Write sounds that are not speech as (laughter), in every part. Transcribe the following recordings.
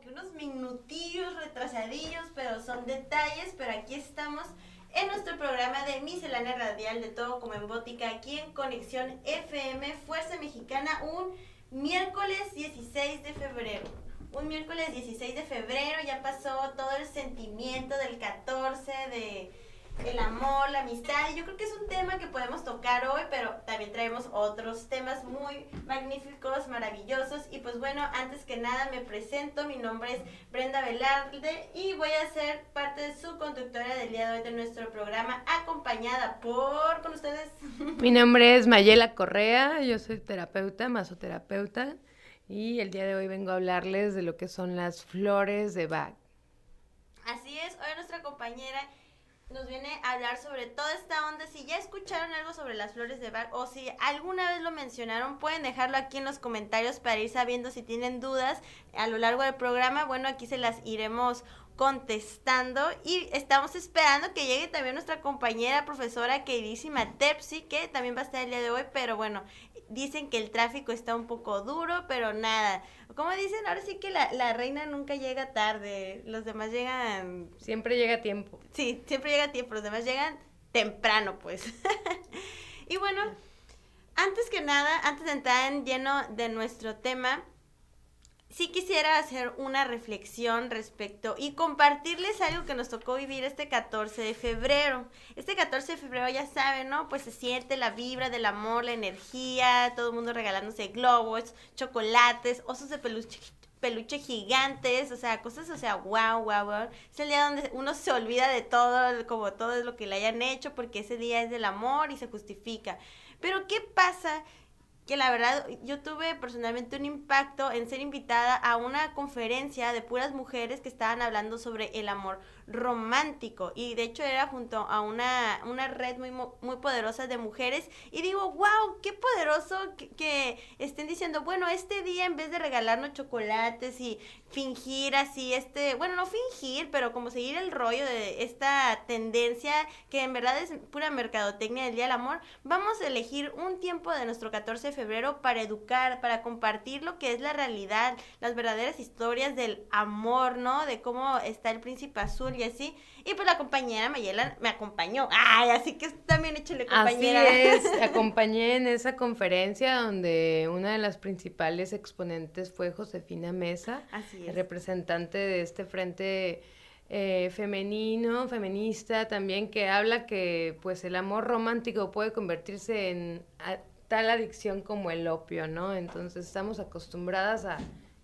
que unos minutillos retrasadillos, pero son detalles, pero aquí estamos en nuestro programa de miscelánea radial de todo como en Bótica, aquí en Conexión FM, Fuerza Mexicana, un miércoles 16 de febrero. Un miércoles 16 de febrero ya pasó todo el sentimiento del 14 de el amor, la amistad. Y yo creo que es un tema que podemos tocar hoy, pero también traemos otros temas muy magníficos, maravillosos. Y pues bueno, antes que nada me presento, mi nombre es Brenda Velarde y voy a ser parte de su conductora del día de hoy de nuestro programa, acompañada por, con ustedes. (laughs) Mi nombre es Mayela Correa, yo soy terapeuta, masoterapeuta. Y el día de hoy vengo a hablarles de lo que son las flores de Bach. Así es, hoy nuestra compañera nos viene a hablar sobre toda esta onda. Si ya escucharon algo sobre las flores de Bach o si alguna vez lo mencionaron, pueden dejarlo aquí en los comentarios para ir sabiendo si tienen dudas a lo largo del programa. Bueno, aquí se las iremos contestando y estamos esperando que llegue también nuestra compañera profesora queridísima Tepsi, que también va a estar el día de hoy, pero bueno, dicen que el tráfico está un poco duro, pero nada. Como dicen, ahora sí que la, la reina nunca llega tarde, los demás llegan... Siempre llega a tiempo. Sí, siempre llega a tiempo, los demás llegan temprano, pues. (laughs) y bueno, antes que nada, antes de entrar en lleno de nuestro tema, sí quisiera hacer una reflexión respecto y compartirles algo que nos tocó vivir este 14 de febrero. Este 14 de febrero ya saben, ¿no? Pues se siente la vibra del amor, la energía, todo el mundo regalándose globos, chocolates, osos de peluche peluche gigantes, o sea, cosas, o sea, wow, wow, wow. Es el día donde uno se olvida de todo, como todo es lo que le hayan hecho, porque ese día es del amor y se justifica. Pero, ¿qué pasa que la verdad yo tuve personalmente un impacto en ser invitada a una conferencia de puras mujeres que estaban hablando sobre el amor romántico y de hecho era junto a una, una red muy, muy poderosa de mujeres y digo, wow, qué poderoso que, estén diciendo, bueno, este día en vez de regalarnos chocolates y fingir así, este, bueno, no fingir, pero como seguir el rollo de esta tendencia que en verdad es pura mercadotecnia del Día del Amor, vamos a elegir un tiempo de nuestro 14 de febrero para educar, para compartir lo que es la realidad, las verdaderas historias del amor, ¿no? De cómo está el príncipe azul y así. Y pues la compañera Mayela me acompañó. Ay, así que también échale compañera. Así es, (laughs) acompañé en esa conferencia donde una de las principales exponentes fue Josefina Mesa, representante de este frente eh, femenino, feminista también, que habla que pues el amor romántico puede convertirse en tal adicción como el opio, ¿no? Entonces estamos acostumbradas a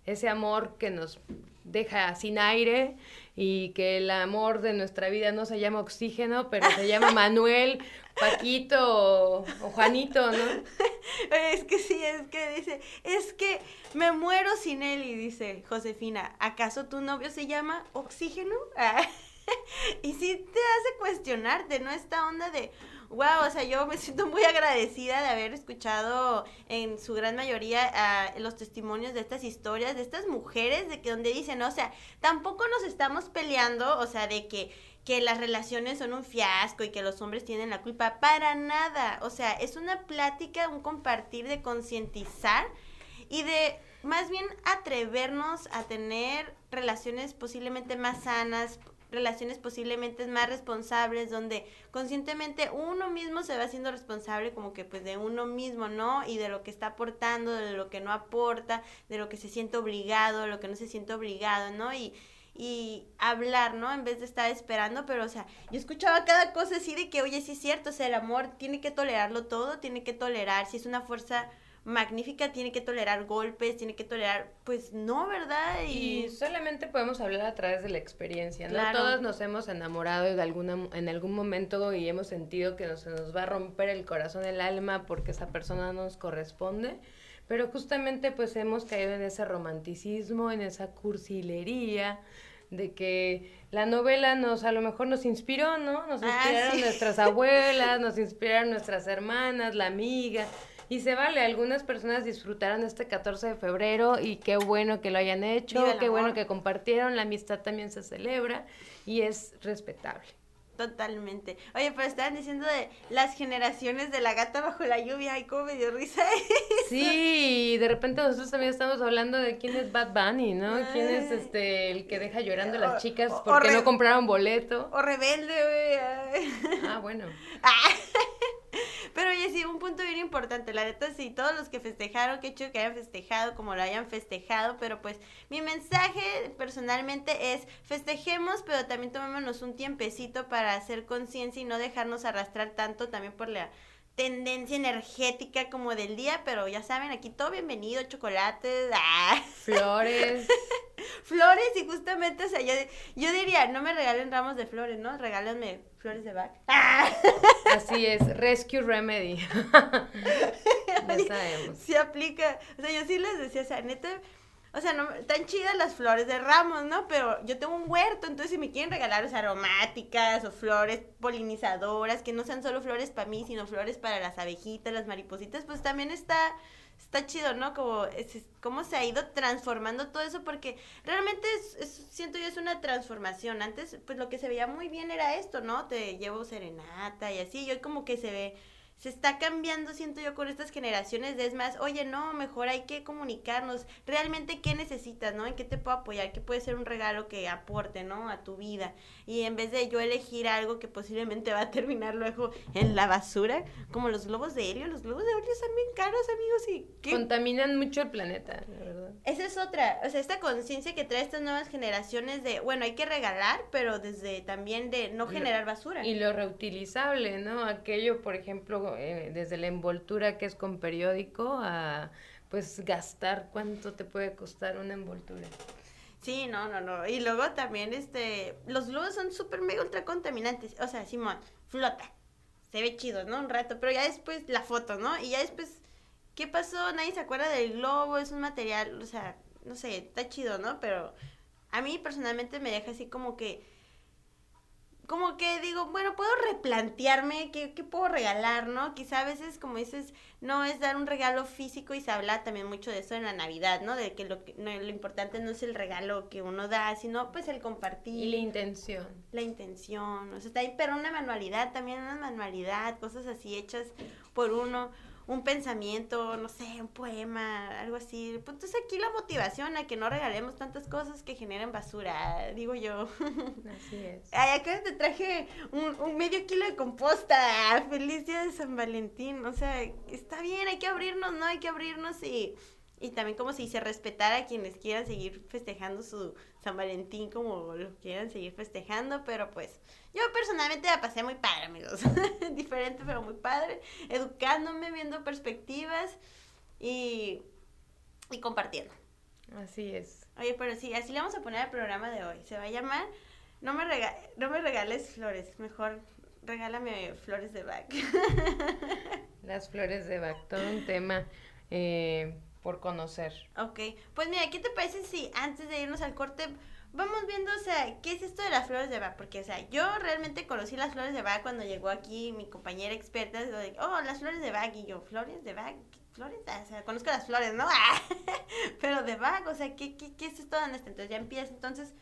ese amor que nos deja sin aire y que el amor de nuestra vida no se llama oxígeno, pero se llama (laughs) Manuel, Paquito o, Juanito, ¿no? (laughs) Es que sí, es que dice, es que me muero sin él y dice Josefina, ¿acaso tu novio se llama oxígeno? (laughs) y sí te hace cuestionarte, ¿no? Esta onda de, wow, o sea, yo me siento muy agradecida de haber escuchado en su gran mayoría uh, los testimonios de estas historias, de estas mujeres, de que donde dicen, o sea, tampoco nos estamos peleando, o sea, de que, que las relaciones son un fiasco y que los hombres tienen la culpa, para nada, o sea, es una plática, un compartir de concientizar y de más bien atrevernos a tener relaciones posiblemente más sanas, relaciones posiblemente más responsables, donde conscientemente uno mismo se va haciendo responsable como que pues de uno mismo, ¿no? Y de lo que está aportando, de lo que no aporta, de lo que se siente obligado, de lo que no se siente obligado, ¿no? Y, y hablar, ¿no? En vez de estar esperando, pero o sea, yo escuchaba cada cosa así de que, oye, sí es cierto, o sea, el amor tiene que tolerarlo todo, tiene que tolerar, si es una fuerza magnífica tiene que tolerar golpes, tiene que tolerar, pues no, ¿verdad? Y, solamente podemos hablar a través de la experiencia, ¿no? Todos nos hemos enamorado de alguna, en algún momento y hemos sentido que nos, se nos va a romper el corazón, el alma, porque esa persona nos corresponde. Pero justamente pues hemos caído en ese romanticismo, en esa cursilería, de que la novela nos a lo mejor nos inspiró, ¿no? Nos ah, inspiraron nuestras abuelas, nos inspiraron nuestras hermanas, la amiga, y se vale, algunas personas disfrutaron este 14 de febrero y qué bueno que lo hayan hecho, qué bueno que compartieron, la amistad también se celebra y es respetable. Totalmente. Oye, pero estaban diciendo de las generaciones de la gata bajo la lluvia, y cómo me dio risa. (laughs) Sí, de repente nosotros también estamos hablando de quién es Bad Bunny, ¿no? ¿Quién es este el que deja llorando a las chicas porque no compraron boleto? O rebelde, güey. Ah, bueno. Pero (laughs) sí, un punto bien importante, la neta, sí, todos los que festejaron, qué chido que hayan festejado como lo hayan festejado, pero pues mi mensaje personalmente es festejemos, pero también tomémonos un tiempecito para hacer conciencia y no dejarnos arrastrar tanto también por la tendencia energética como del día, pero ya saben, aquí todo bienvenido, chocolates, (laughs) ¡ah! flores. (laughs) flores y justamente, o sea, yo, yo diría, no me regalen ramos de flores, ¿no? Regálenme flores de vaca. (laughs) Así es, Rescue Remedy. ya sabemos. Se aplica, o sea, yo sí les decía, o sea, neta o sea, no, tan chidas las flores de ramos, ¿no? Pero yo tengo un huerto, entonces si me quieren regalar, o aromáticas o flores polinizadoras, que no sean solo flores para mí, sino flores para las abejitas, las maripositas, pues también está, está chido, ¿no? Como cómo se ha ido transformando todo eso, porque realmente es, siento yo es una transformación. Antes, pues lo que se veía muy bien era esto, ¿no? Te llevo serenata y así, y hoy como que se ve se está cambiando, siento yo, con estas generaciones de es más, oye, no, mejor hay que comunicarnos, realmente qué necesitas, ¿no? ¿En qué te puedo apoyar? ¿Qué puede ser un regalo que aporte, ¿no? A tu vida. Y en vez de yo elegir algo que posiblemente va a terminar luego en la basura, como los globos de helio, los globos de helio son bien caros, amigos, y ¿qué? contaminan mucho el planeta, la verdad. Esa es otra, o sea, esta conciencia que trae estas nuevas generaciones de, bueno, hay que regalar, pero desde también de no generar basura. Y lo reutilizable, ¿no? Aquello, por ejemplo, eh, desde la envoltura que es con periódico a pues gastar cuánto te puede costar una envoltura. Sí, no, no, no. Y luego también, este, los globos son súper mega ultra contaminantes. O sea, Simón, flota. Se ve chido, ¿no? Un rato. Pero ya después la foto, ¿no? Y ya después, ¿qué pasó? Nadie se acuerda del globo, es un material, o sea, no sé, está chido, ¿no? Pero a mí personalmente me deja así como que como que digo, bueno, puedo replantearme qué, qué, puedo regalar, ¿no? Quizá a veces, como dices, no es dar un regalo físico y se habla también mucho de eso en la Navidad, ¿no? De que lo, no, lo importante no es el regalo que uno da, sino pues el compartir. Y la intención. La intención, o sea, está ahí, pero una manualidad, también una manualidad, cosas así hechas por uno un pensamiento, no sé, un poema, algo así. Pues entonces aquí la motivación a que no regalemos tantas cosas que generen basura, digo yo. (laughs) Así es. Ay, acá te traje un, medio kilo de composta. Feliz día de San Valentín. O sea, está bien, hay que abrirnos, ¿no? Hay que abrirnos y, y también como si se respetara a quienes quieran seguir festejando su San Valentín como lo quieran seguir festejando, pero pues yo personalmente la pasé muy padre, amigos. (laughs) Diferente, pero muy padre. Educándome, viendo perspectivas y, y compartiendo. Así es. Oye, pero sí, así le vamos a poner el programa de hoy. Se va a llamar No me, no me regales flores, mejor regálame flores de Bach. (laughs) Las flores de Bach, todo un tema eh, por conocer. Ok, pues mira, ¿qué te parece si antes de irnos al corte vamos viendo, o sea, ¿qué es esto de las flores de Bach? Porque, o sea, yo realmente conocí las flores de Bach cuando llegó aquí mi compañera experta, de, oh, las flores de Bach, y yo, ¿flores de Bach? ¿Flores? Ah, o sea, conozco las flores, ¿no? (laughs) Pero de Bach, o sea, ¿qué, qué, qué es esto? ¿Dónde está? Entonces ya empieza, entonces,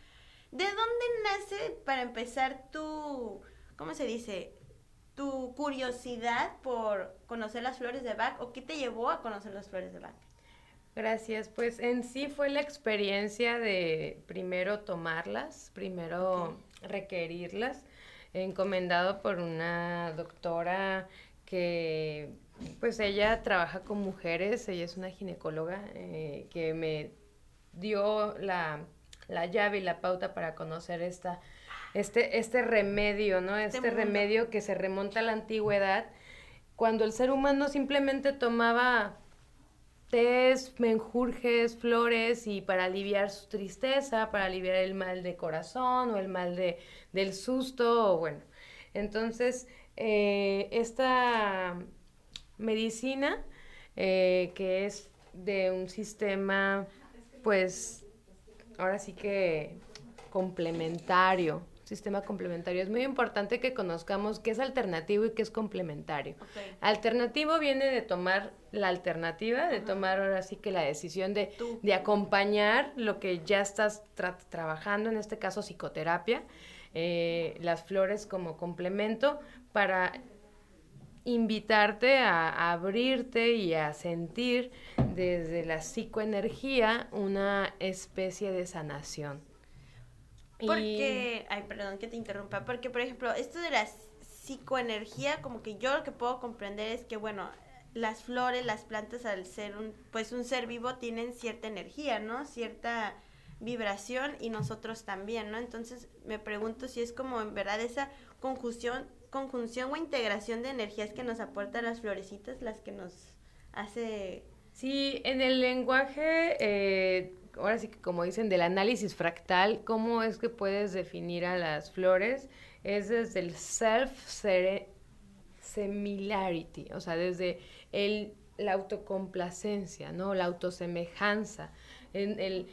¿de dónde nace, para empezar, tu, ¿cómo se dice? Tu curiosidad por conocer las flores de Bach, o qué te llevó a conocer las flores de Bach? Gracias. Pues en sí fue la experiencia de primero tomarlas, primero requerirlas, encomendado por una doctora que pues ella trabaja con mujeres, ella es una ginecóloga eh, que me dio la, llave y la pauta para conocer esta, este, este remedio, ¿no? Este, este remedio que se remonta a la antigüedad, cuando el ser humano simplemente tomaba tés, menjurjes, flores y para aliviar su tristeza, para aliviar el mal de corazón o el mal de, del susto, o bueno. Entonces, eh, esta medicina, eh, que es de un sistema, pues, ahora sí que complementario, sistema complementario. Es muy importante que conozcamos qué es alternativo y qué es complementario. Alternativo viene de tomar la alternativa, de tomar ahora sí que la decisión de, de acompañar lo que ya estás trabajando, en este caso psicoterapia, eh, las flores como complemento para invitarte a, abrirte y a sentir desde la psicoenergía una especie de sanación. Porque, ay, perdón que te interrumpa, porque por ejemplo, esto de la psicoenergía, como que yo lo que puedo comprender es que, bueno, las flores, las plantas, al ser un, pues un ser vivo, tienen cierta energía, ¿no? Cierta vibración y nosotros también, ¿no? Entonces me pregunto si es como en verdad esa conjunción conjunción o integración de energías que nos aportan las florecitas, las que nos hace... Sí, en el lenguaje, eh, ahora sí que como dicen, del análisis fractal, ¿cómo es que puedes definir a las flores? Es desde el self-similarity, o sea, desde el, la autocomplacencia, ¿no? La autosemejanza, en el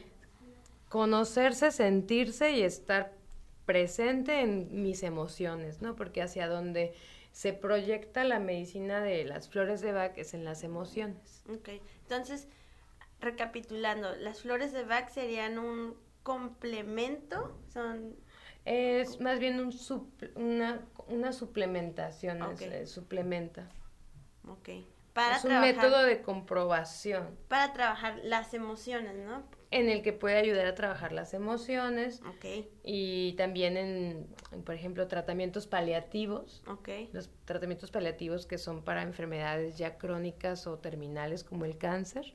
conocerse, sentirse y estar presente en mis emociones, ¿no? Porque hacia donde se proyecta la medicina de las flores de Bach es en las emociones. Ok, entonces, recapitulando, las flores de Bach serían un complemento, son... Es más bien un una, una suplementación, suplementa. Ok. Para es un método de comprobación. Para trabajar las emociones, ¿no? en el que puede ayudar a trabajar las emociones. Y también en, por ejemplo, tratamientos paliativos. Los tratamientos paliativos que son para enfermedades ya crónicas o terminales como el cáncer.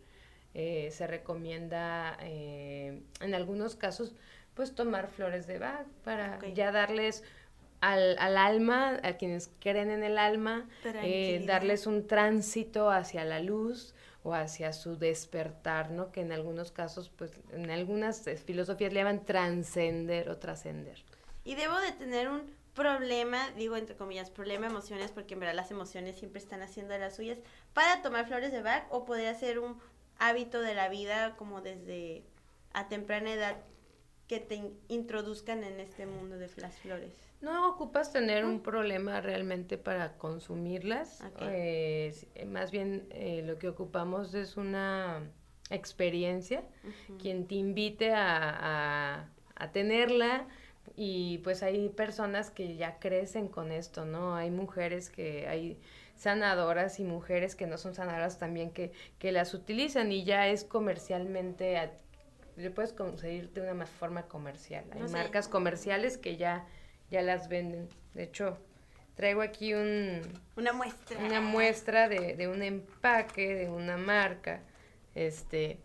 Eh, se recomienda eh, en algunos casos pues tomar flores de Bach para ya darles al, al, alma, a quienes creen en el alma, eh, darles un tránsito hacia la luz, o hacia su despertar, ¿no? Que en algunos casos, pues, en algunas eh, filosofías le llaman trascender o trascender. Y debo de tener un problema, digo entre comillas, problema emociones, porque en verdad las emociones siempre están haciendo las suyas, para tomar flores de Bach, o podría ser un hábito de la vida como desde a temprana edad que te introduzcan en este mundo de las flores. No ocupas tener un problema realmente para consumirlas. Eh, más bien eh, lo que ocupamos es una experiencia, quien te invite a, a, tenerla y pues hay personas que ya crecen con esto, ¿no? Hay mujeres que hay sanadoras y mujeres que no son sanadoras también que, que las utilizan y ya es comercialmente, le puedes conseguir de una forma comercial. Hay marcas comerciales que ya ya las venden. De hecho, traigo aquí un... Una muestra. Una muestra de, de un empaque, de una marca. Este,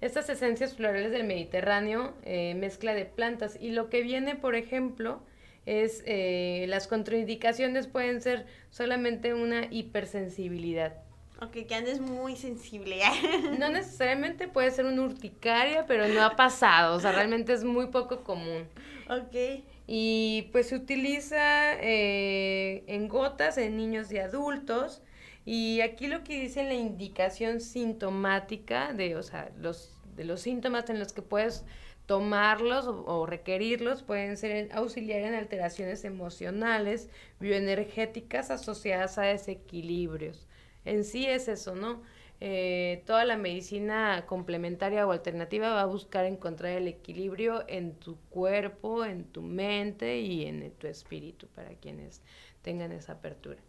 estas esencias florales del Mediterráneo, eh, mezcla de plantas. Y lo que viene, por ejemplo, es eh, las contraindicaciones pueden ser solamente una hipersensibilidad. Ok, que andes muy sensible. (laughs) no necesariamente puede ser una urticaria, pero no ha pasado. O sea, realmente es muy poco común. Ok. Y pues se utiliza eh, en gotas en niños y adultos. Y aquí lo que dice la indicación sintomática de, o sea, los, de los síntomas en los que puedes tomarlos o, requerirlos pueden ser auxiliar en alteraciones emocionales, bioenergéticas asociadas a desequilibrios. En sí es eso, ¿no? Eh, toda la medicina complementaria o alternativa va a buscar encontrar el equilibrio en tu cuerpo, en tu mente y en tu espíritu para quienes tengan esa apertura.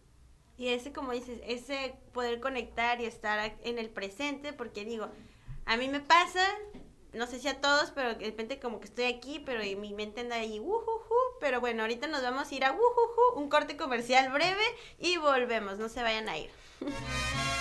Y ese, como dices, ese poder conectar y estar en el presente, porque digo, a mí me pasa, no sé si a todos, pero de repente como que estoy aquí, pero mi mente anda ahí, uhuhu, pero bueno, ahorita nos vamos a ir a un corte comercial breve y volvemos, no se vayan a ir. (laughs)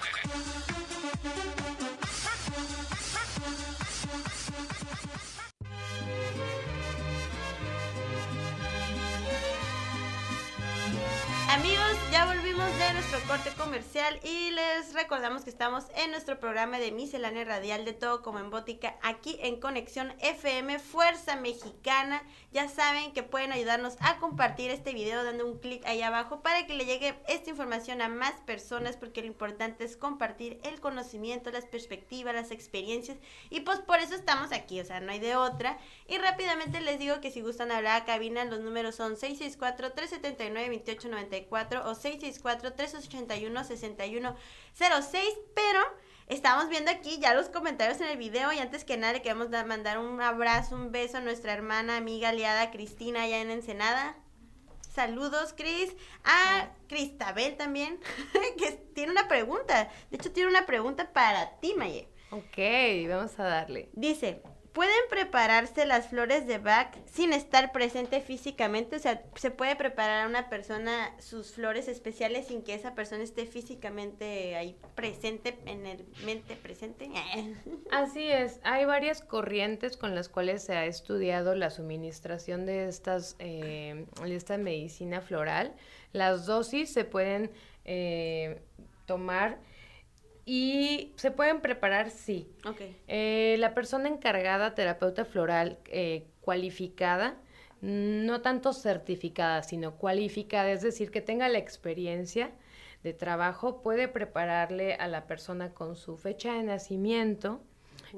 Volvimos de nuestro corte comercial y les recordamos que estamos en nuestro programa de miscelánea radial de todo como en Bótica, aquí en Conexión FM Fuerza Mexicana. Ya saben que pueden ayudarnos a compartir este video dando un clic ahí abajo para que le llegue esta información a más personas porque lo importante es compartir el conocimiento, las perspectivas, las experiencias y pues por eso estamos aquí, o sea, no hay de otra. Y rápidamente les digo que si gustan hablar a cabina, los números son 664 379 2894 o 664-381-6106, pero estamos viendo aquí ya los comentarios en el video y antes que nada le queremos mandar un abrazo, un beso a nuestra hermana, amiga, aliada Cristina allá en Ensenada. Saludos, Cris. A Cristabel también, (laughs) que tiene una pregunta. De hecho, tiene una pregunta para ti, Maye. Ok, vamos a darle. Dice, ¿Pueden prepararse las flores de Bach sin estar presente físicamente? O sea, ¿se puede preparar a una persona sus flores especiales sin que esa persona esté físicamente ahí presente, en el mente presente? (laughs) Así es, hay varias corrientes con las cuales se ha estudiado la suministración de, estas, eh, de esta medicina floral. Las dosis se pueden eh, tomar y se pueden preparar, sí. Okay. Eh, la persona encargada, terapeuta floral eh, cualificada, no tanto certificada, sino cualificada, es decir, que tenga la experiencia de trabajo, puede prepararle a la persona con su fecha de nacimiento,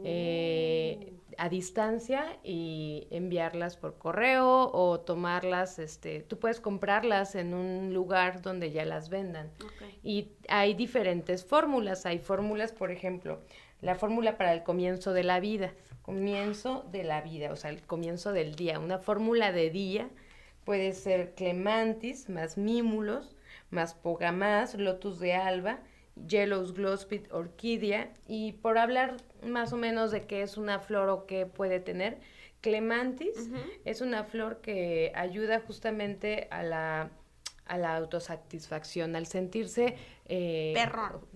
eh, a distancia y enviarlas por correo o tomarlas, este, tú puedes comprarlas en un lugar donde ya las vendan. Y hay diferentes fórmulas, hay fórmulas, por ejemplo, la fórmula para el comienzo de la vida, comienzo de la vida, o sea, el comienzo del día, una fórmula de día puede ser clemantis más mímulos, más pogamás, lotus de alba, Yellow's Glospit Orquídea y por hablar más o menos de qué es una flor o qué puede tener, Clemantis es una flor que ayuda justamente a la a la autosatisfacción, al sentirse eh,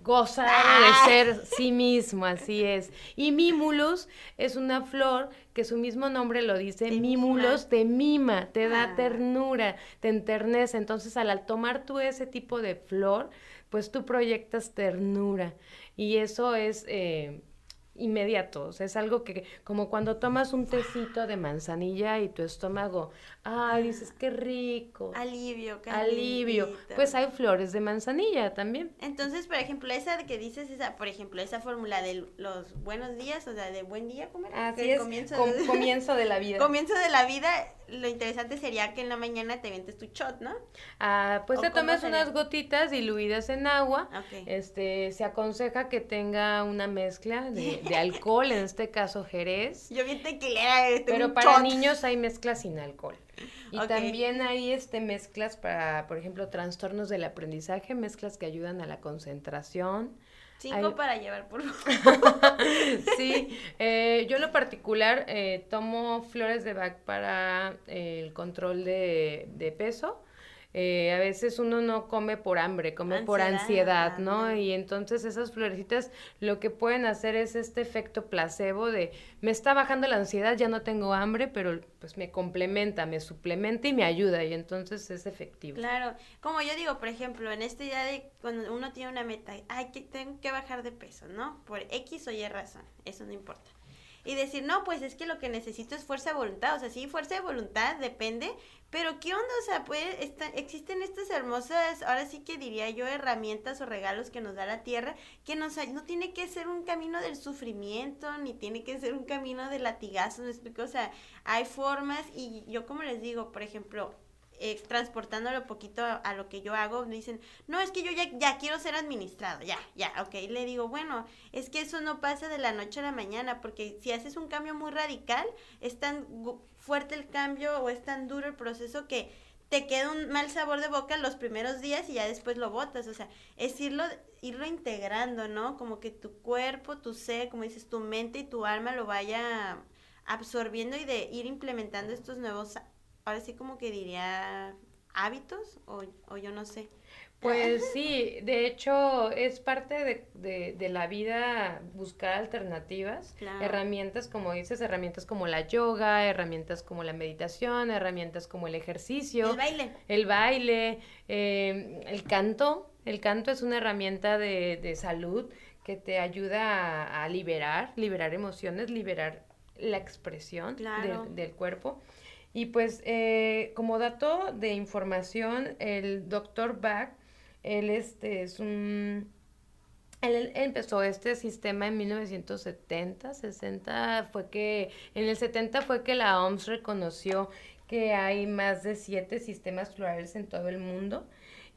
gozar de ser sí mismo, así es. Y Mimulus es una flor que su mismo nombre lo dice, Mimulus te mima, te da ah. ternura, te enternece. Entonces, al tomar tú ese tipo de flor, pues tú proyectas ternura y eso es eh, inmediato, o sea, es algo que como cuando tomas un tecito de manzanilla y tu estómago, ay, dices, qué rico. Alivio, Alivio. Pues hay flores de manzanilla también. Entonces, por ejemplo, esa que dices, esa, por ejemplo, esa fórmula de los buenos días, o sea, de buen día, ¿cómo Así es, comienzo, de... comienzo de la (laughs) vida. comienzo de la vida, lo interesante sería que en la mañana te vientes tu shot, ¿no? Ah, pues te tomas unas gotitas diluidas en agua. Este, se aconseja que tenga una mezcla de, alcohol, en este caso Jerez. Yo vi tequilera. Este, Pero para niños hay mezclas sin alcohol. Y también hay este mezclas para, por ejemplo, trastornos del aprendizaje, mezclas que ayudan a la concentración. Cinco para llevar, por favor. (laughs) sí, eh, yo en lo particular eh, tomo flores de Bach para el control de, de peso eh, a veces uno no come por hambre, come por ansiedad, ¿no? Y entonces esas florecitas lo que pueden hacer es este efecto placebo de me está bajando la ansiedad, ya no tengo hambre, pero pues me complementa, me suplementa y me ayuda y entonces es efectivo. Claro, como yo digo, por ejemplo, en este día de cuando uno tiene una meta, ay, que tengo que bajar de peso, ¿no? Por X o Y razón, eso no importa y decir, no, pues es que lo que necesito es fuerza de voluntad. O sea, sí, fuerza de voluntad depende, pero ¿qué onda? O sea, pues existen estas hermosas, ahora sí que diría yo, herramientas o regalos que nos da la tierra, que nos, no tiene que ser un camino del sufrimiento, ni tiene que ser un camino de latigazos, ¿me? O sea, hay formas y yo como les digo, por ejemplo, eh, transportándolo poquito a, lo que yo hago, me dicen, no, es que yo ya, ya quiero ser administrado, ya, ya, ok. Le digo, bueno, es que eso no pasa de la noche a la mañana, porque si haces un cambio muy radical, es tan fuerte el cambio o es tan duro el proceso que te queda un mal sabor de boca los primeros días y ya después lo botas, o sea, es irlo, irlo integrando, ¿no? Como que tu cuerpo, tu ser, como dices, tu mente y tu alma lo vaya absorbiendo y de ir implementando estos nuevos ahora sí como que diría hábitos o, o yo no sé. Pues (laughs) sí, de hecho es parte de, de, la vida buscar alternativas, herramientas como dices, herramientas como la yoga, herramientas como la meditación, herramientas como el ejercicio. El baile. El baile, eh, el canto. El canto es una herramienta de, de salud que te ayuda a, liberar, liberar emociones, liberar la expresión del, cuerpo. Y pues eh, como dato de información, el doctor Bach él este, es un... Él, empezó este sistema en 1970, 60, fue que, en el 70 fue que la OMS reconoció que hay más de siete sistemas florales en todo el mundo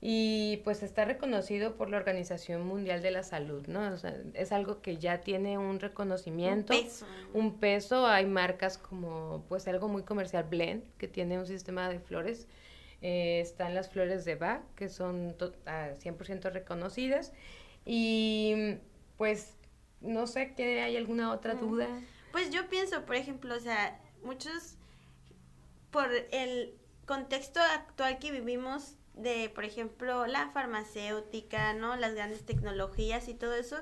y pues está reconocido por la Organización Mundial de la Salud, ¿no? O sea, es algo que ya tiene un reconocimiento, un peso. un peso, hay marcas como pues algo muy comercial, Blend, que tiene un sistema de flores eh, están las flores de Bach, que son 100% reconocidas. Y pues no sé, ¿que ¿hay alguna otra duda? Pues yo pienso, por ejemplo, o sea, muchos, por el contexto actual que vivimos de, por ejemplo, la farmacéutica, ¿no? Las grandes tecnologías y todo eso,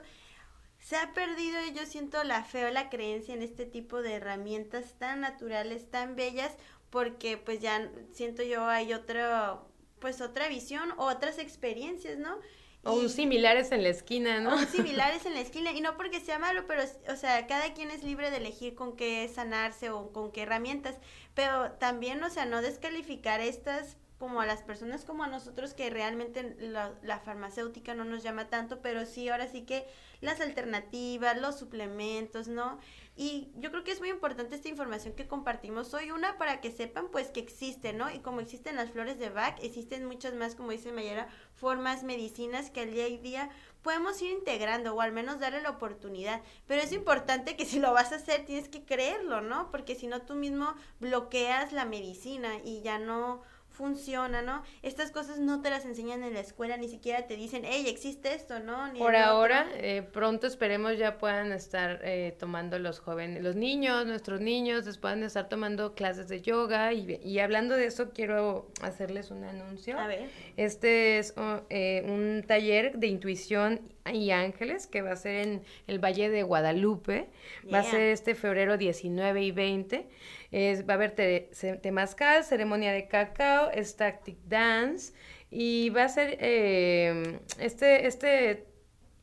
se ha perdido, yo siento la fe o la creencia en este tipo de herramientas tan naturales, tan bellas, porque pues ya siento yo hay otra, pues otra visión o otras experiencias, ¿no? O similares en la esquina, ¿no? O similares en la (laughs) esquina. Y no porque sea malo, pero, o sea, cada quien es libre de elegir con qué sanarse o con qué herramientas. Pero también, o sea, no descalificar estas como a las personas como a nosotros que realmente la, la, farmacéutica no nos llama tanto, pero sí, ahora sí que las alternativas, los suplementos, ¿no? Y yo creo que es muy importante esta información que compartimos hoy, una para que sepan pues que existe, ¿no? Y como existen las flores de Bach, existen muchas más, como dice Mayera, formas, medicinas que al día y día podemos ir integrando o al menos darle la oportunidad. Pero es importante que si lo vas a hacer tienes que creerlo, ¿no? Porque si no tú mismo bloqueas la medicina y ya no funciona, ¿no? Estas cosas no te las enseñan en la escuela, ni siquiera te dicen, hey, existe esto, ¿no? Por ahora, eh, pronto esperemos ya puedan estar eh, tomando los jóvenes, los niños, nuestros niños, puedan estar tomando clases de yoga y, y, hablando de eso quiero hacerles un anuncio. A ver. Este es oh, eh, un taller de intuición y ángeles que va a ser en el Valle de Guadalupe, va a ser este febrero 19 y 20 va a haber te, temazcal, ceremonia de cacao, static dance y va a ser eh, este, este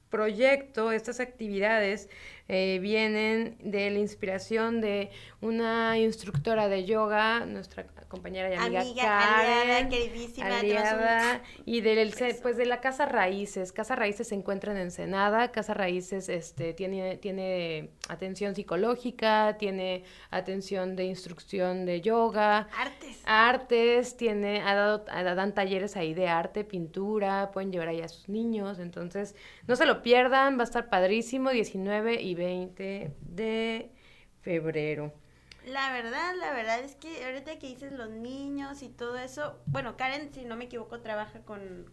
proyecto, estas actividades eh, vienen de la inspiración de una instructora de yoga, nuestra compañera y amiga, Karen, aliada, y del pues de la Casa Raíces. Casa Raíces se encuentra en Ensenada, Casa Raíces este tiene tiene atención psicológica, tiene atención de instrucción de yoga, artes. Artes, tiene ha dado dan talleres ahí de arte, pintura, pueden llevar ahí a sus niños, entonces no se lo pierdan, va a estar padrísimo 19 y 20 de febrero. La verdad, la verdad es que ahorita que dices los niños y todo eso, bueno, Karen, si no me equivoco, trabaja con...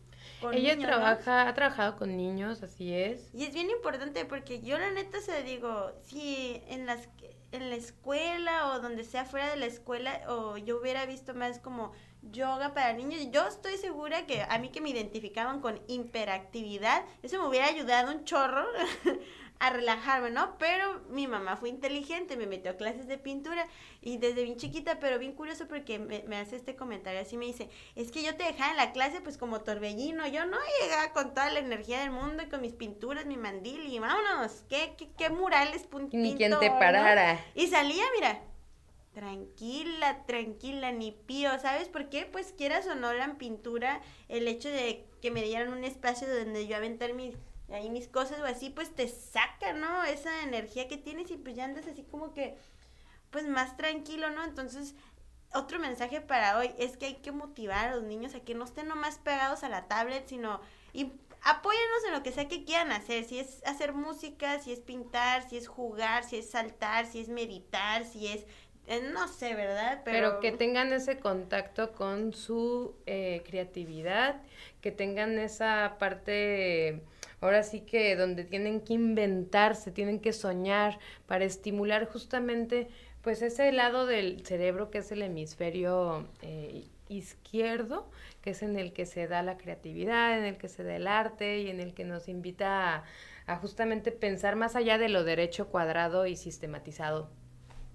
Ella trabaja, ha trabajado con niños, así es. Y es bien importante porque yo la neta se digo, si en las en la escuela o donde sea fuera de la escuela o yo hubiera visto más como yoga para niños, yo estoy segura que a mí que me identificaban con hiperactividad, eso me hubiera ayudado un chorro (laughs) a relajarme, ¿no? Pero mi mamá fue inteligente, me metió a clases de pintura y desde bien chiquita, pero bien curioso porque me, hace este comentario así, me dice, es que yo te dejaba en la clase pues como torbellino, yo no llegaba con toda la energía del mundo y con mis pinturas, mi mandil y vámonos, qué, qué, qué murales Ni quien te parara. Y salía, mira, tranquila, tranquila, ni pío, ¿sabes por qué? Pues quieras o no la pintura, el hecho de que me dieran un espacio donde yo aventar mis ahí mis cosas o así, pues te saca, ¿no? Esa energía que tienes y pues ya andas así como que, pues más tranquilo, ¿no? Entonces, otro mensaje para hoy es que hay que motivar a los niños a que no estén nomás pegados a la tablet, sino y apóyennos en lo que sea que quieran hacer, si es hacer música, si es pintar, si es jugar, si es saltar, si es meditar, si es eh, no sé, ¿verdad? Pero... que tengan ese contacto con su eh, creatividad, que tengan esa parte ahora sí que donde tienen que inventarse, tienen que soñar para estimular justamente pues ese lado del cerebro que es el hemisferio eh, izquierdo, que es en el que se da la creatividad, en el que se da el arte y en el que nos invita a, justamente pensar más allá de lo derecho cuadrado y sistematizado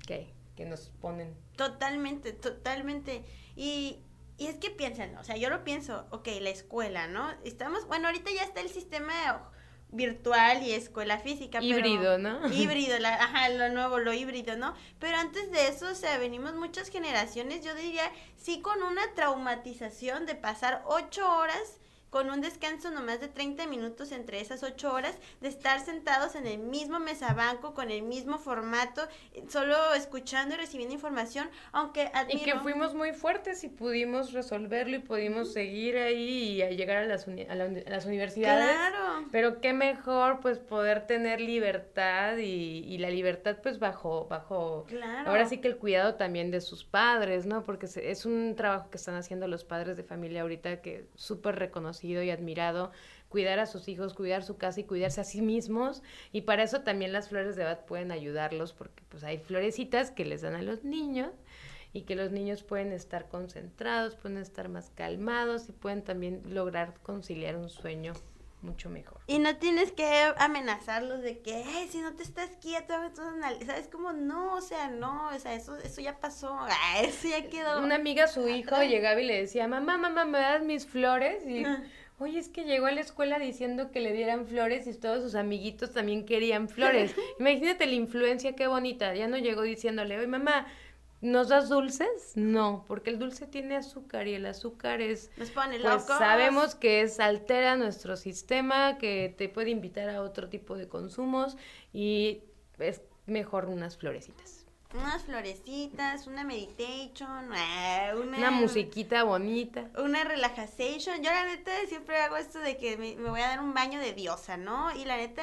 que, que nos ponen. Totalmente, totalmente. Y, y es que piensan, o sea, yo lo pienso, ok, la escuela, ¿no? Estamos, bueno, ahorita ya está el sistema virtual y escuela física. Híbrido, ¿no? Híbrido, la, (laughs) ajá, lo nuevo, lo híbrido, ¿no? Pero antes de eso, o sea, venimos muchas generaciones, yo diría, sí con una traumatización de pasar ocho horas con un descanso nomás de 30 minutos entre esas 8 horas, de estar sentados en el mismo mesabanco, con el mismo formato, solo escuchando y recibiendo información, aunque Y que fuimos muy fuertes y pudimos resolverlo y pudimos seguir ahí y llegar a las, a, las universidades. Claro. Pero qué mejor, pues, poder tener libertad y, y la libertad, pues, bajo, bajo... Claro. Ahora sí que el cuidado también de sus padres, ¿no? Porque es un trabajo que están haciendo los padres de familia ahorita que súper reconocido y admirado, cuidar a sus hijos, cuidar su casa y cuidarse a sí mismos. Y para eso también las flores de Bad pueden ayudarlos porque pues hay florecitas que les dan a los niños y que los niños pueden estar concentrados, pueden estar más calmados y pueden también lograr conciliar un sueño mucho mejor. Y no tienes que amenazarlos de que, si no te estás quieto, ¿sabes? Como, no, o sea, no, o sea, eso, eso ya pasó, (laughs) eso ya quedó. Una amiga, su hijo, llegaba y le decía, mamá, mamá, ¿me das mis flores? Y, oye, es que llegó a la escuela diciendo que le dieran flores y todos sus amiguitos también querían flores. Imagínate la influencia, qué bonita. Ya no llegó diciéndole, oye, mamá, ¿Nos das dulces? No, porque el dulce tiene azúcar y el azúcar es... Nos pone pues, sabemos que es altera nuestro sistema, que te puede invitar a otro tipo de consumos y es mejor unas florecitas. Unas florecitas, una meditation, eh, una... Una musiquita bonita. Una relajación. Yo la neta siempre hago esto de que me, me voy a dar un baño de diosa, ¿no? Y la neta,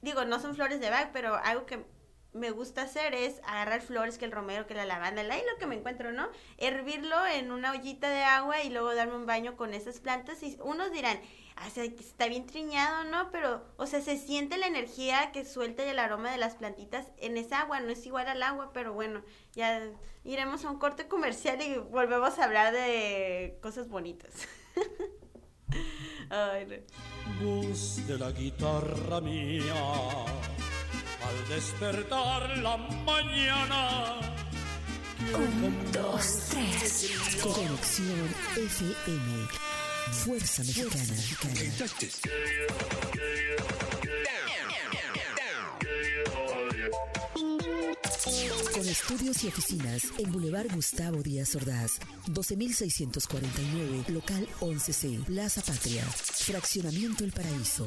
digo, no son flores de bag, pero algo que me gusta hacer es agarrar flores, que el romero, que la lavanda, ahí lo que me encuentro, ¿no? Hervirlo en una ollita de agua y luego darme un baño con esas plantas y unos dirán, ah, está bien triñado, ¿no? Pero, o sea, se siente la energía que suelta y el aroma de las plantitas en esa agua, no es igual al agua, pero bueno, ya iremos a un corte comercial y volvemos a hablar de cosas bonitas. (laughs) Ay, de la guitarra mía al despertar la mañana. Un, dos, tres. Conexión FM. Fuerza Mexicana. Con estudios y oficinas en Boulevard Gustavo Díaz Ordaz, 12649, local 11C, Plaza Patria, Fraccionamiento El Paraíso.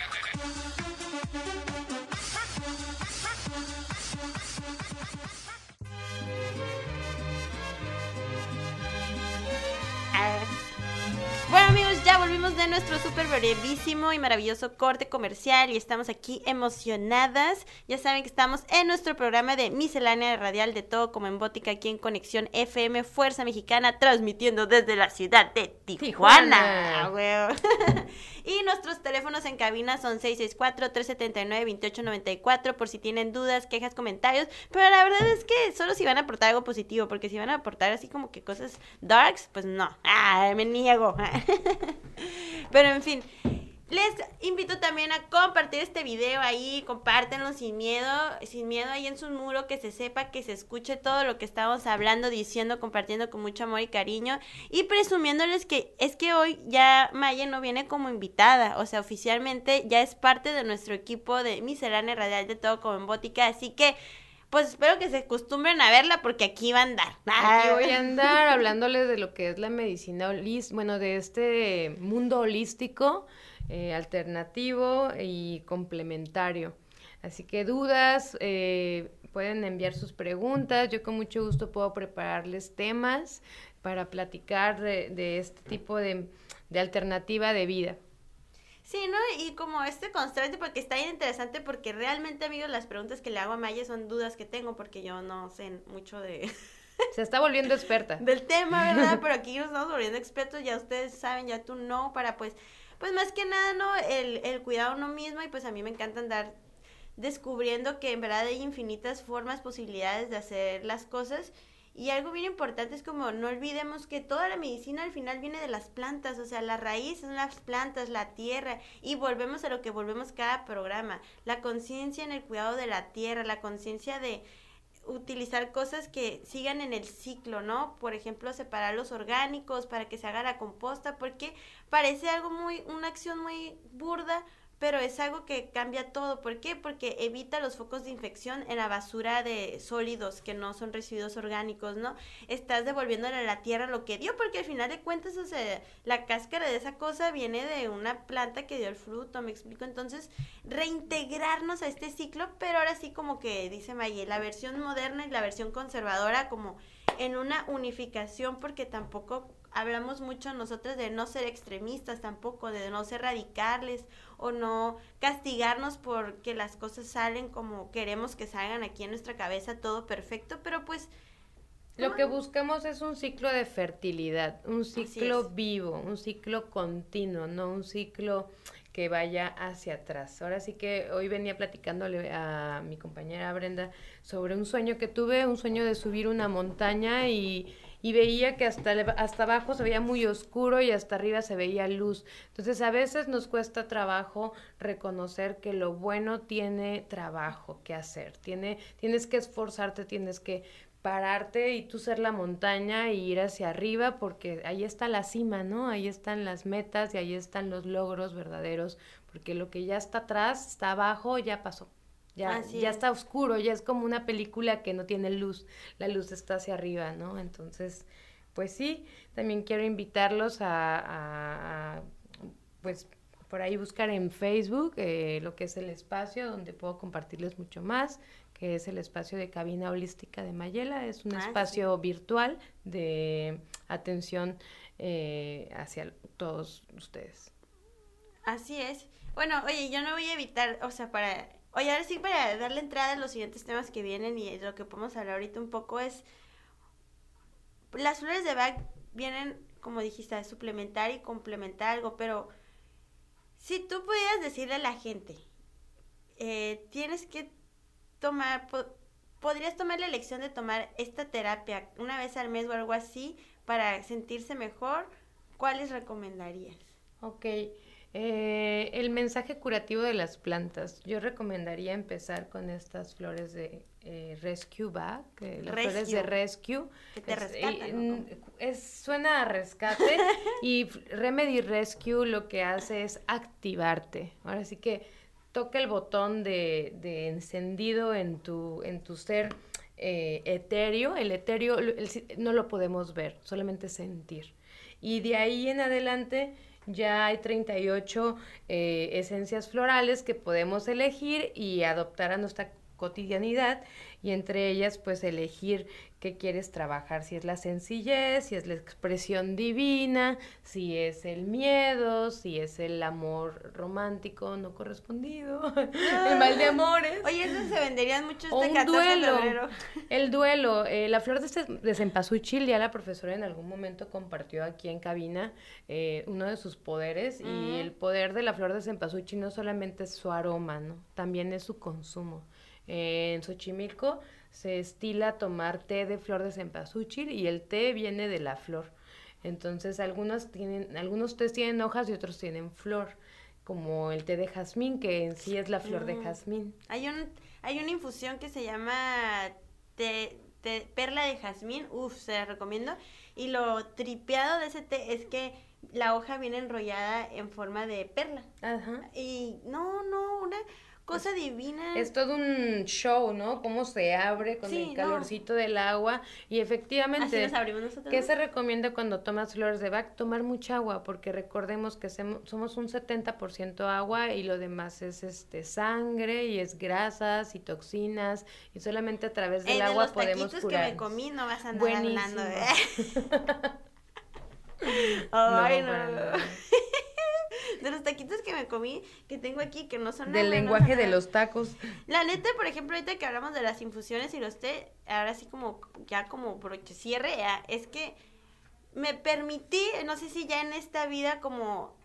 De nuestro súper brevísimo y maravilloso corte comercial y estamos aquí emocionadas. Ya saben que estamos en nuestro programa de miscelánea radial de todo como en Bótica aquí en Conexión FM Fuerza Mexicana transmitiendo desde la ciudad de Tijuana. (laughs) y nuestros teléfonos en cabina son 664-379-2894 por si tienen dudas, quejas, comentarios. Pero la verdad es que solo si van a aportar algo positivo porque si van a aportar así como que cosas darks, pues no. Ah, me niego. (laughs) Pero en fin, les invito también a compartir este video ahí, compártenlo sin miedo, sin miedo ahí en su muro, que se sepa, que se escuche todo lo que estamos hablando, diciendo, compartiendo con mucho amor y cariño. Y presumiéndoles que es que hoy ya Maya no viene como invitada, o sea, oficialmente ya es parte de nuestro equipo de Miscelánea Radial de Todo como en Bótica, así que pues espero que se acostumbren a verla porque aquí va a andar. (laughs) Aquí voy a andar hablándoles de lo que es la medicina holística, bueno, de este mundo holístico, eh, alternativo y complementario. Así que dudas, eh, pueden enviar sus preguntas. Yo con mucho gusto puedo prepararles temas para platicar de, este tipo de alternativa de vida. Sí, ¿no? Y como este constante, porque está bien interesante, porque realmente, amigos, las preguntas que le hago a Maya son dudas que tengo, porque yo no sé mucho de... Se está volviendo experta. (laughs) Del tema, ¿verdad? Pero aquí nos estamos volviendo expertos, ya ustedes saben, ya tú no, para pues pues más que nada, ¿no? El, el cuidado uno mismo y pues a mí me encanta andar descubriendo que en verdad hay infinitas formas, posibilidades de hacer las cosas. Y algo bien importante es como no olvidemos que toda la medicina al final viene de las plantas, o sea, la raíz son las plantas, la tierra, y volvemos a lo que volvemos cada programa, la conciencia en el cuidado de la tierra, la conciencia de utilizar cosas que sigan en el ciclo, ¿no? Por ejemplo, separar los orgánicos para que se haga la composta, porque parece algo muy, una acción muy burda, pero es algo que cambia todo. ¿Por qué? Porque evita los focos de infección en la basura de sólidos que no son residuos orgánicos, ¿no? Estás devolviéndole a la tierra lo que dio, porque al final de cuentas, o sea, la cáscara de esa cosa viene de una planta que dio el fruto, me explico. Entonces, reintegrarnos a este ciclo, pero ahora sí como que dice Maye, la versión moderna y la versión conservadora como en una unificación, porque tampoco hablamos mucho nosotros de no ser extremistas tampoco, de no ser radicales o no castigarnos porque las cosas salen como queremos que salgan aquí en nuestra cabeza, todo perfecto, pero pues... Lo que buscamos es un ciclo de fertilidad, un ciclo vivo, un ciclo continuo, no un ciclo que vaya hacia atrás. Ahora sí que hoy venía platicándole a mi compañera Brenda sobre un sueño que tuve, un sueño de subir una montaña y y veía que hasta, hasta abajo se veía muy oscuro y hasta arriba se veía luz. Entonces a veces nos cuesta trabajo reconocer que lo bueno tiene trabajo que hacer, tiene, tienes que esforzarte, tienes que pararte y tú ser la montaña y ir hacia arriba porque ahí está la cima, ¿no? Ahí están las metas y ahí están los logros verdaderos, porque lo que ya está atrás, está abajo, ya pasó. Ya, ya está oscuro, ya es como una película que no tiene luz, la luz está hacia arriba, ¿no? Entonces, pues sí, también quiero invitarlos a, pues, por ahí buscar en Facebook eh, lo que es el espacio donde puedo compartirles mucho más, que es el espacio de cabina holística de Mayela, es un ah, espacio virtual de atención eh, hacia todos ustedes. Así es. Bueno, oye, yo no voy a evitar, o sea, para Oye, ahora sí, para darle entrada a los siguientes temas que vienen y lo que podemos hablar ahorita un poco es. Las flores de Bach vienen, como dijiste, a suplementar y complementar algo, pero si tú pudieras decirle a la gente, eh, tienes que tomar, podrías tomar la elección de tomar esta terapia una vez al mes o algo así para sentirse mejor, ¿cuáles recomendarías? Ok. Eh, el mensaje curativo de las plantas. Yo recomendaría empezar con estas flores de eh, Rescue Bag, las flores de Rescue. Que te rescatan, es, suena a rescate (laughs) y Remedy Rescue lo que hace es activarte. Ahora sí que toca el botón de, de encendido en tu, en tu ser eh, etéreo. El etéreo no lo podemos ver, solamente sentir. Y de ahí en adelante ya hay 38 eh, esencias florales que podemos elegir y adoptar a nuestra cotidianidad y entre ellas pues elegir qué quieres trabajar, si es la sencillez, si es la expresión divina, si es el miedo, si es el amor romántico no correspondido, (laughs) el mal de amores. (laughs) Oye, eso se venderían mucho este un duelo, (laughs) El duelo, eh, la flor de, este, de cempasúchil, ya la profesora en algún momento compartió aquí en cabina eh, uno de sus poderes y el poder de la flor de cempasúchil no solamente es su aroma, ¿no? También es su consumo. En Xochimilco se estila tomar té de flor de cempasúchil y el té viene de la flor. Entonces, algunos tienen, algunos tés tienen hojas y otros tienen flor, como el té de jazmín, que en sí es la flor de mm. jazmín. Hay un, hay una infusión que se llama té, perla de jazmín, uff, se la recomiendo. Y lo tripeado de ese té es que la hoja viene enrollada en forma de perla. Ajá. Y no, no, una cosa divina. Es todo un show, ¿no? Cómo se abre con el calorcito del agua. Y efectivamente, Así abrimos nosotros. ¿qué se recomienda cuando tomas flores de Bach? Tomar mucha agua, porque recordemos que somos un 70% agua y lo demás es este sangre y es grasas y toxinas. Y solamente a través del agua de los podemos curar. que me comí no vas a andar hablando. ¿eh? (laughs) Ay, no. De los taquitos que me comí, que tengo aquí, que no son Del lenguaje de los tacos. La neta, por ejemplo, ahorita que hablamos de las infusiones y los té, ahora sí como, ya como broche cierre, es que me permití, no sé si ya en esta vida como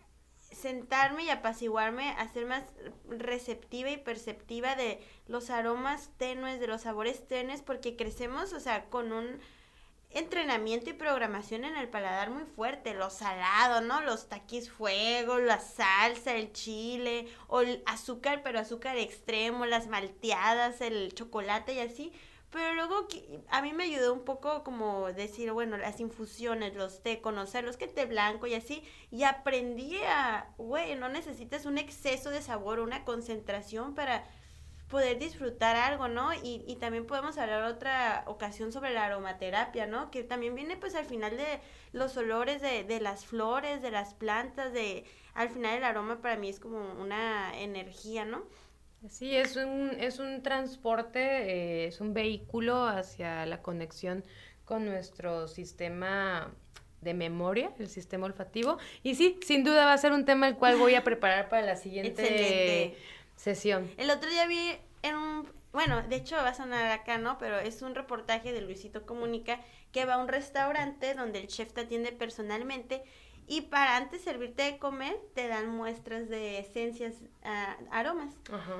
sentarme y apaciguarme a ser más receptiva y perceptiva de los aromas tenues, de los sabores tenues, porque crecemos, o sea, con un entrenamiento y programación en el paladar muy fuerte, lo salado, ¿no? Los taquis fuego, la salsa, el chile, o el azúcar, pero azúcar extremo, las malteadas, el chocolate y así. Pero luego a mí me ayudó un poco como decir, bueno, las infusiones, los té, conocerlos, que té blanco y así. Y aprendí a, güey, no necesitas un exceso de sabor, una concentración para poder disfrutar algo, ¿no? Y, y también podemos hablar otra ocasión sobre la aromaterapia, ¿no? Que también viene pues al final de los olores de, de las flores, de las plantas, de... Al final el aroma para mí es como una energía, ¿no? Sí, es un, es un transporte, eh, es un vehículo hacia la conexión con nuestro sistema de memoria, el sistema olfativo. Y sí, sin duda va a ser un tema el cual voy a preparar para la siguiente (laughs) sesión. El otro día vi en un, bueno, de hecho va a sonar acá, ¿no? Pero es un reportaje de Luisito Comunica que va a un restaurante donde el chef te atiende personalmente y para antes servirte de comer, te dan muestras de esencias, uh, aromas.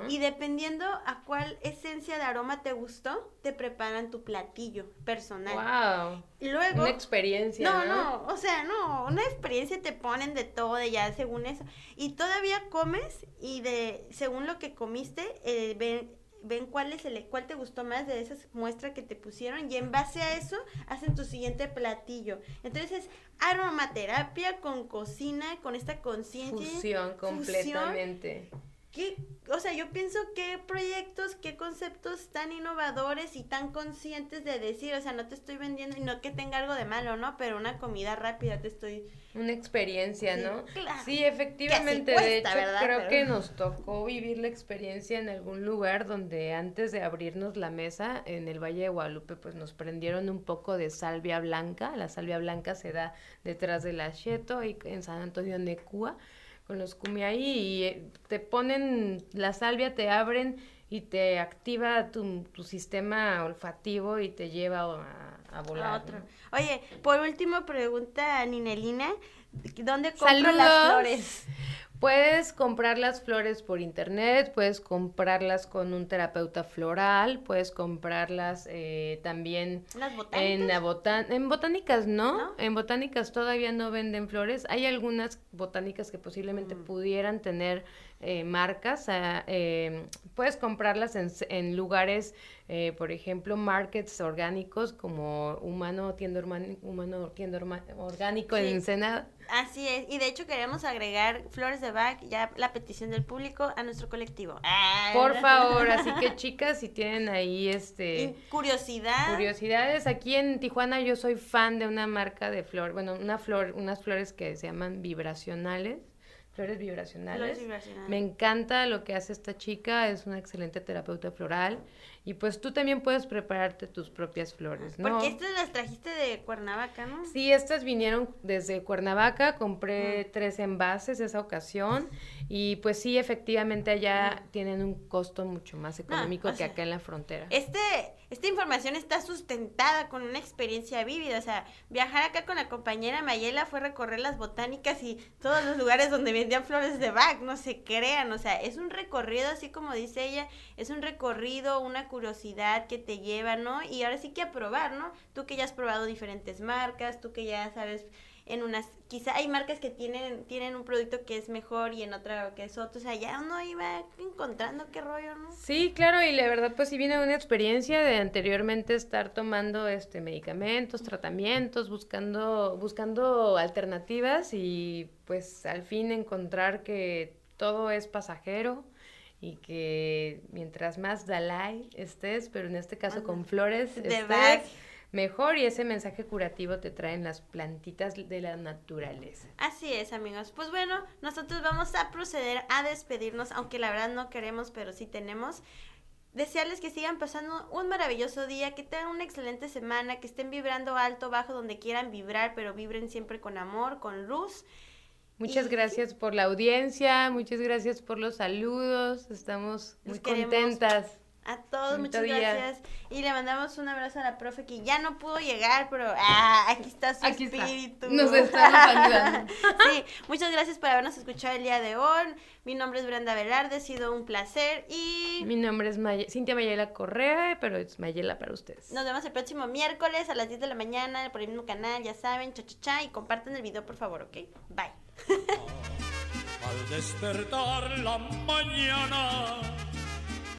Y dependiendo a cuál esencia de aroma te gustó, te preparan tu platillo personal. ¡Wow! Luego. Una experiencia. No, no, o sea, no, una experiencia te ponen de todo, de ya según eso. Y todavía comes y de según lo que comiste, eh, ven, ven cuál es el cuál te gustó más de esas muestras que te pusieron y en base a eso hacen tu siguiente platillo. Entonces, aromaterapia con cocina, con esta conciencia. Fusión completamente. ¿Qué, o sea, yo pienso qué proyectos, qué conceptos tan innovadores y tan conscientes de decir, o sea, no te estoy vendiendo y no que tenga algo de malo, ¿no? Pero una comida rápida te estoy... Una experiencia, ¿no? Sí, efectivamente, de hecho, creo que nos tocó vivir la experiencia en algún lugar donde antes de abrirnos la mesa en el Valle de Guadalupe, pues nos prendieron un poco de salvia blanca. La salvia blanca se da detrás del acheto y en San Antonio de Cuba con los ahí y eh, te ponen la salvia, te abren y te activa tu, tu sistema olfativo y te lleva a, a volar. Oye, por último pregunta, Ninelina, ¿dónde compro las flores? (laughs) Puedes comprar las flores por internet, puedes comprarlas con un terapeuta floral, puedes comprarlas eh, también en, la en botánicas, ¿no? En botánicas todavía no venden flores. Hay algunas botánicas que posiblemente mm. pudieran tener eh, marcas. Eh, puedes comprarlas en, en lugares, eh, por ejemplo, markets orgánicos como Humano Tienda, humano, tienda Orgánico en Ensenada. Así es, y de hecho queremos agregar Flores de Bach, ya la petición del público, a nuestro colectivo. Por favor, así que chicas, si tienen ahí este... curiosidad. Curiosidades, aquí en Tijuana yo soy fan de una marca de flor, bueno, una flor, unas flores que se llaman vibracionales flores vibracionales. Me encanta lo que hace esta chica, es una excelente terapeuta floral. Y pues tú también puedes prepararte tus propias flores, ¿no? Porque estas las trajiste de Cuernavaca, ¿no? Sí, estas vinieron desde Cuernavaca, compré tres envases esa ocasión y pues sí, efectivamente allá tienen un costo mucho más económico que acá en la frontera. Este, esta información está sustentada con una experiencia vívida, o sea, viajar acá con la compañera Mayela fue recorrer las botánicas y todos los lugares donde vendían flores de Bach, no se crean, o sea, es un recorrido así como dice ella, es un recorrido, una curiosidad que te lleva, ¿no? Y ahora sí que a probar, ¿no? Tú que ya has probado diferentes marcas, tú que ya sabes en unas, quizá hay marcas que tienen, tienen un producto que es mejor y en otra que es otro, o sea, ya uno iba encontrando qué rollo, ¿no? Sí, claro, y la verdad pues si viene una experiencia de anteriormente estar tomando este medicamentos, tratamientos, buscando, buscando alternativas y pues al fin encontrar que todo es pasajero, y que mientras más Dalai estés, pero en este caso con flores, estés mejor y ese mensaje curativo te traen las plantitas de la naturaleza. Así es, amigos. Pues bueno, nosotros vamos a proceder a despedirnos, aunque la verdad no queremos, pero sí tenemos. Desearles que sigan pasando un maravilloso día, que tengan una excelente semana, que estén vibrando alto, bajo, donde quieran vibrar, pero vibren siempre con amor, con luz. Muchas gracias por la audiencia, muchas gracias por los saludos, estamos muy contentas. A todos, muchas gracias. Y le mandamos un abrazo a la profe que ya no pudo llegar, pero ah, aquí está su espíritu. Nos está ayudando. (laughs) sí, muchas gracias por habernos escuchado el día de hoy. Mi nombre es Brenda Velarde, ha sido un placer y... Mi nombre es Cintia Mayela Correa, pero es Mayela para ustedes. Nos vemos el próximo miércoles a las 10 de la mañana por el mismo canal, ya saben, cha cha cha, y compartan el video por favor, ¿ok? Bye. (laughs) Al despertar la mañana